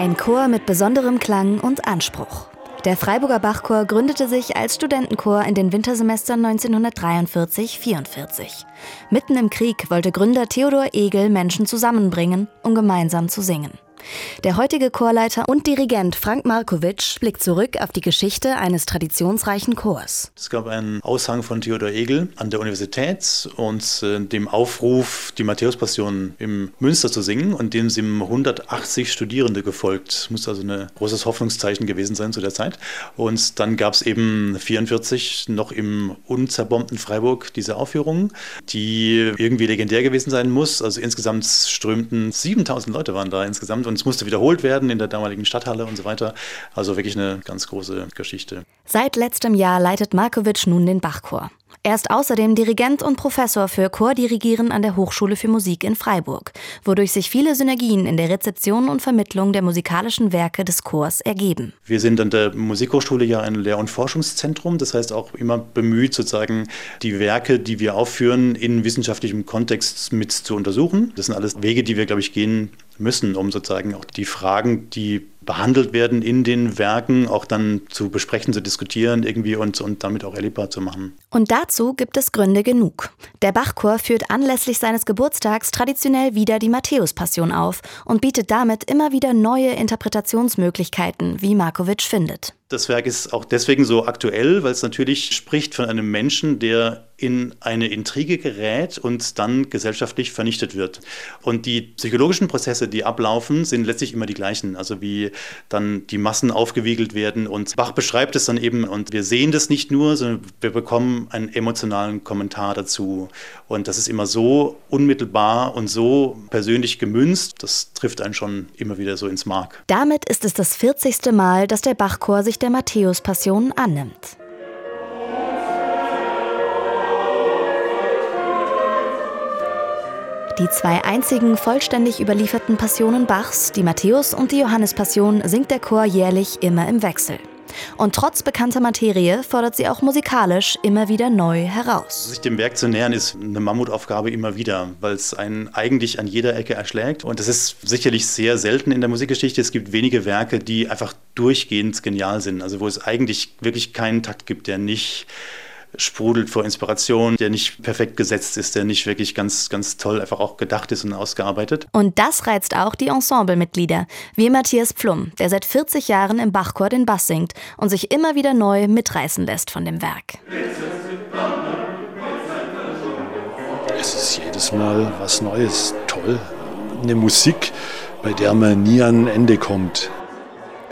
Ein Chor mit besonderem Klang und Anspruch. Der Freiburger Bachchor gründete sich als Studentenchor in den Wintersemestern 1943-44. Mitten im Krieg wollte Gründer Theodor Egel Menschen zusammenbringen, um gemeinsam zu singen. Der heutige Chorleiter und Dirigent Frank Markowitsch blickt zurück auf die Geschichte eines traditionsreichen Chors. Es gab einen Aushang von Theodor Egel an der Universität und äh, dem Aufruf, die Matthäuspassion im Münster zu singen und dem sind 180 Studierende gefolgt. Muss also ein großes Hoffnungszeichen gewesen sein zu der Zeit. Und dann gab es eben 44 noch im unzerbombten Freiburg diese Aufführung, die irgendwie legendär gewesen sein muss. Also insgesamt strömten 7000 Leute waren da insgesamt und es musste wiederholt werden in der damaligen Stadthalle und so weiter. Also wirklich eine ganz große Geschichte. Seit letztem Jahr leitet Markovic nun den Bachchor. Er ist außerdem Dirigent und Professor für Chordirigieren an der Hochschule für Musik in Freiburg, wodurch sich viele Synergien in der Rezeption und Vermittlung der musikalischen Werke des Chors ergeben. Wir sind an der Musikhochschule ja ein Lehr- und Forschungszentrum, das heißt auch immer bemüht, sozusagen die Werke, die wir aufführen, in wissenschaftlichem Kontext mit zu untersuchen. Das sind alles Wege, die wir, glaube ich, gehen müssen, um sozusagen auch die Fragen, die behandelt werden in den Werken, auch dann zu besprechen, zu diskutieren irgendwie und, und damit auch erlebbar zu machen. Und dazu gibt es Gründe genug. Der Bachchor führt anlässlich seines Geburtstags traditionell wieder die Matthäus-Passion auf und bietet damit immer wieder neue Interpretationsmöglichkeiten, wie Markovic findet. Das Werk ist auch deswegen so aktuell, weil es natürlich spricht von einem Menschen, der in eine Intrige gerät und dann gesellschaftlich vernichtet wird. Und die psychologischen Prozesse, die ablaufen, sind letztlich immer die gleichen. Also wie dann die Massen aufgewiegelt werden. Und Bach beschreibt es dann eben. Und wir sehen das nicht nur, sondern wir bekommen einen emotionalen Kommentar dazu. Und das ist immer so unmittelbar und so persönlich gemünzt. Das trifft einen schon immer wieder so ins Mark. Damit ist es das 40. Mal, dass der Bachchor sich der Matthäus-Passion annimmt. Die zwei einzigen vollständig überlieferten Passionen Bachs, die Matthäus und die Johannespassion, singt der Chor jährlich immer im Wechsel. Und trotz bekannter Materie fordert sie auch musikalisch immer wieder neu heraus. Sich dem Werk zu nähern ist eine Mammutaufgabe immer wieder, weil es einen eigentlich an jeder Ecke erschlägt. Und das ist sicherlich sehr selten in der Musikgeschichte. Es gibt wenige Werke, die einfach durchgehend genial sind. Also wo es eigentlich wirklich keinen Takt gibt, der nicht sprudelt vor Inspiration, der nicht perfekt gesetzt ist, der nicht wirklich ganz, ganz toll einfach auch gedacht ist und ausgearbeitet. Und das reizt auch die Ensemblemitglieder, wie Matthias Pflum, der seit 40 Jahren im Bachchor den Bass singt und sich immer wieder neu mitreißen lässt von dem Werk. Es ist jedes Mal was Neues, toll. Eine Musik, bei der man nie an ein Ende kommt.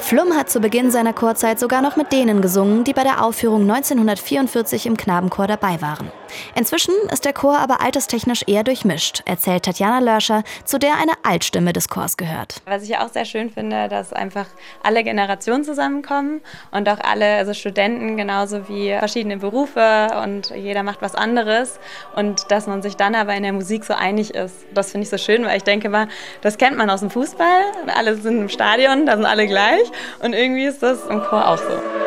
Flum hat zu Beginn seiner Chorzeit sogar noch mit denen gesungen, die bei der Aufführung 1944 im Knabenchor dabei waren. Inzwischen ist der Chor aber alterstechnisch eher durchmischt, erzählt Tatjana Lörscher, zu der eine Altstimme des Chors gehört. Was ich auch sehr schön finde, dass einfach alle Generationen zusammenkommen und auch alle, also Studenten genauso wie verschiedene Berufe und jeder macht was anderes und dass man sich dann aber in der Musik so einig ist. Das finde ich so schön, weil ich denke mal, das kennt man aus dem Fußball, alle sind im Stadion, da sind alle gleich und irgendwie ist das im Chor auch so.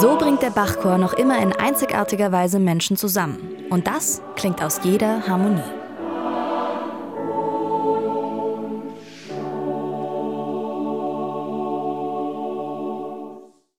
So bringt der Bachchor noch immer in einzigartiger Weise Menschen zusammen. Und das klingt aus jeder Harmonie.